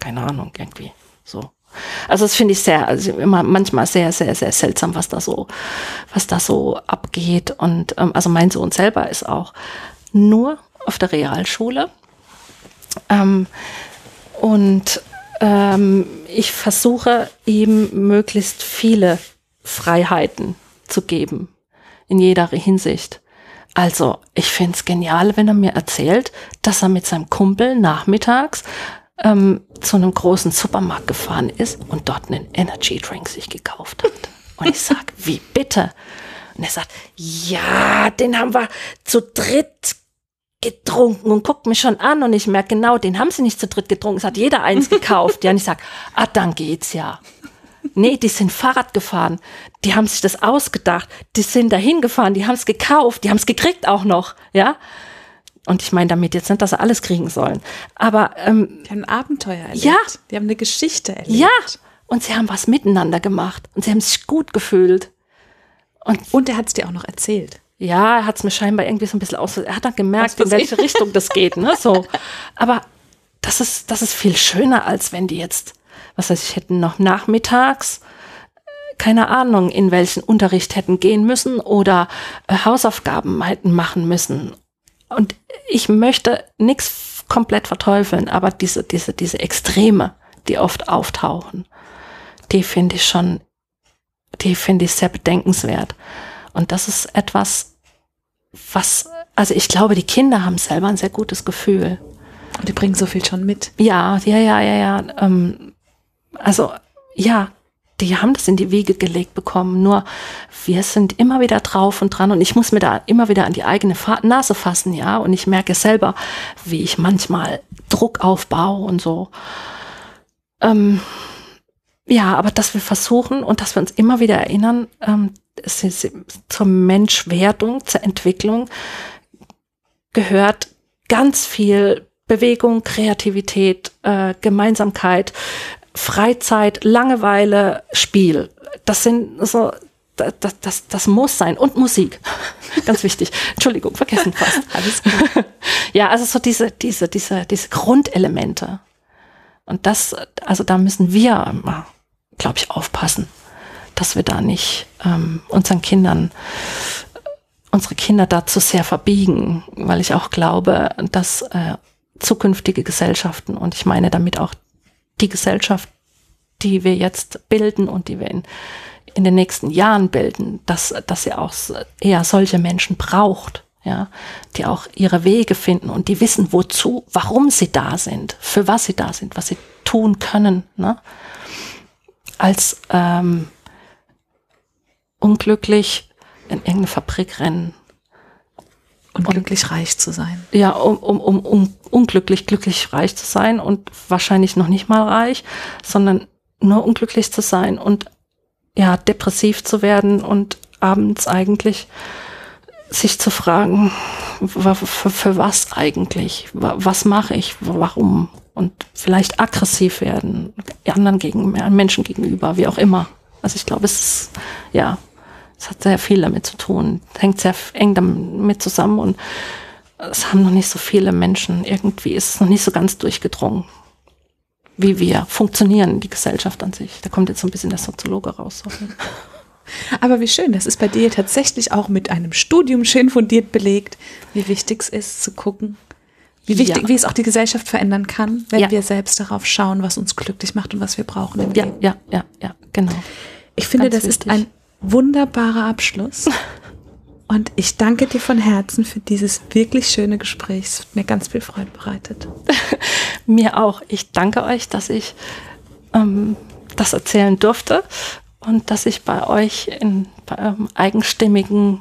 Speaker 3: Keine Ahnung, irgendwie so. Also das finde ich sehr, also immer manchmal sehr, sehr, sehr seltsam, was da so, was da so abgeht. Und ähm, also mein Sohn selber ist auch nur auf der Realschule. Ähm, und ähm, ich versuche ihm möglichst viele Freiheiten zu geben in jeder Hinsicht. Also, ich finde es genial, wenn er mir erzählt, dass er mit seinem Kumpel nachmittags ähm, zu einem großen Supermarkt gefahren ist und dort einen Energy Drink sich gekauft hat. Und ich sag, <laughs> wie bitte? Und er sagt, ja, den haben wir zu dritt getrunken und guckt mich schon an und ich merke genau, den haben sie nicht zu dritt getrunken, es hat jeder eins <laughs> gekauft. ja, und ich sag, ah, dann geht's ja. Nee, die sind Fahrrad gefahren. Die haben sich das ausgedacht. Die sind dahin gefahren. Die haben es gekauft. Die haben es gekriegt auch noch. Ja. Und ich meine damit jetzt nicht, dass sie alles kriegen sollen. Aber ähm,
Speaker 1: die haben ein Abenteuer erlebt.
Speaker 3: Ja.
Speaker 1: Die haben eine Geschichte erlebt.
Speaker 3: Ja. Und sie haben was miteinander gemacht. Und sie haben sich gut gefühlt.
Speaker 1: Und, und er hat es dir auch noch erzählt.
Speaker 3: Ja, er hat es mir scheinbar irgendwie so ein bisschen aus. Er hat dann gemerkt, in welche Richtung das geht. Ne? So. <laughs> Aber das ist, das ist viel schöner, als wenn die jetzt, was weiß ich, hätten noch nachmittags keine Ahnung, in welchen Unterricht hätten gehen müssen oder äh, Hausaufgaben hätten machen müssen und ich möchte nichts komplett verteufeln, aber diese, diese, diese Extreme, die oft auftauchen, die finde ich schon, die finde ich sehr bedenkenswert. Und das ist etwas, was, also ich glaube, die Kinder haben selber ein sehr gutes Gefühl.
Speaker 1: Und die bringen so viel schon mit.
Speaker 3: Ja, ja, ja, ja, ja. Ähm, also, ja, die haben das in die Wiege gelegt bekommen. Nur wir sind immer wieder drauf und dran und ich muss mir da immer wieder an die eigene Nase fassen, ja. Und ich merke selber, wie ich manchmal Druck aufbaue und so. Ähm, ja, aber dass wir versuchen und dass wir uns immer wieder erinnern, ähm, zur Menschwerdung, zur Entwicklung gehört ganz viel Bewegung, Kreativität, äh, Gemeinsamkeit, Freizeit, Langeweile, Spiel. Das sind so, das, das, das muss sein. Und Musik. <laughs> Ganz wichtig. Entschuldigung, vergessen fast. <laughs> Alles gut. <laughs> Ja, also so diese, diese, diese, diese Grundelemente. Und das, also da müssen wir, glaube ich, aufpassen, dass wir da nicht ähm, unseren Kindern, unsere Kinder dazu sehr verbiegen, weil ich auch glaube, dass äh, zukünftige Gesellschaften, und ich meine damit auch die Gesellschaft, die wir jetzt bilden und die wir in, in den nächsten Jahren bilden, dass, dass sie auch eher solche Menschen braucht, ja, die auch ihre Wege finden und die wissen, wozu, warum sie da sind, für was sie da sind, was sie tun können, ne? als ähm, unglücklich in irgendeine Fabrik rennen.
Speaker 1: Unglücklich und, reich zu sein.
Speaker 3: Ja, um, um, um, um unglücklich glücklich reich zu sein und wahrscheinlich noch nicht mal reich, sondern nur unglücklich zu sein und ja, depressiv zu werden und abends eigentlich sich zu fragen, für, für was eigentlich? Was mache ich? Warum? Und vielleicht aggressiv werden, anderen gegen, Menschen gegenüber, wie auch immer. Also ich glaube, es ist, ja, es hat sehr viel damit zu tun, hängt sehr eng damit zusammen und es haben noch nicht so viele Menschen, irgendwie ist es noch nicht so ganz durchgedrungen, wie wir funktionieren, die Gesellschaft an sich. Da kommt jetzt so ein bisschen der Soziologe raus. <laughs>
Speaker 1: Aber wie schön, das ist bei dir tatsächlich auch mit einem Studium schön fundiert belegt, wie wichtig es ist zu gucken, wie wichtig, ja. wie es auch die Gesellschaft verändern kann, wenn ja. wir selbst darauf schauen, was uns glücklich macht und was wir brauchen
Speaker 3: im ja, Leben. Ja, ja, ja, genau.
Speaker 1: Ich finde, Ganz das wichtig. ist ein wunderbarer Abschluss. <laughs> Und ich danke dir von Herzen für dieses wirklich schöne Gespräch. Es hat mir ganz viel Freude bereitet. <laughs>
Speaker 3: mir auch. Ich danke euch, dass ich ähm, das erzählen durfte und dass ich bei euch in bei eurem eigenstimmigen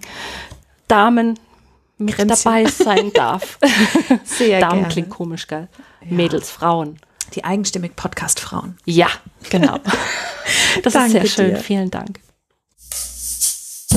Speaker 3: Damen mit Grenzchen. dabei sein <laughs> darf.
Speaker 1: Sehr
Speaker 3: Damen gerne. klingt komisch, gell? Ja. Mädels, Frauen.
Speaker 1: Die eigenstimmig Podcast-Frauen.
Speaker 3: Ja, genau. Das ist sehr schön. Dir. Vielen Dank.